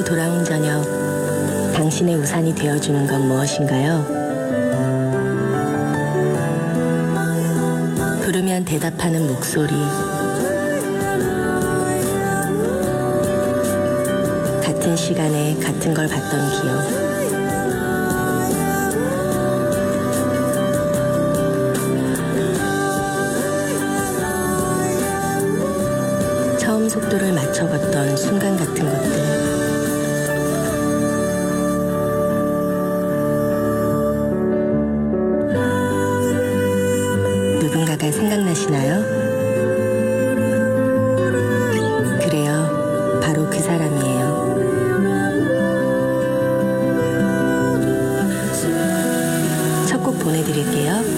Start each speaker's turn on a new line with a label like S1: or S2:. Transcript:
S1: 돌아온 저녁, 당신의 우산이 되어주는 건 무엇인가요? 부르면 대답하는 목소리. 같은 시간에 같은 걸 봤던 기억. 처음 속도를 맞춰 걷던 순간 같은 것들. 바다 생각나시나요? 그래요, 바로 그 사람이에요. 첫 곡 보내드릴게요.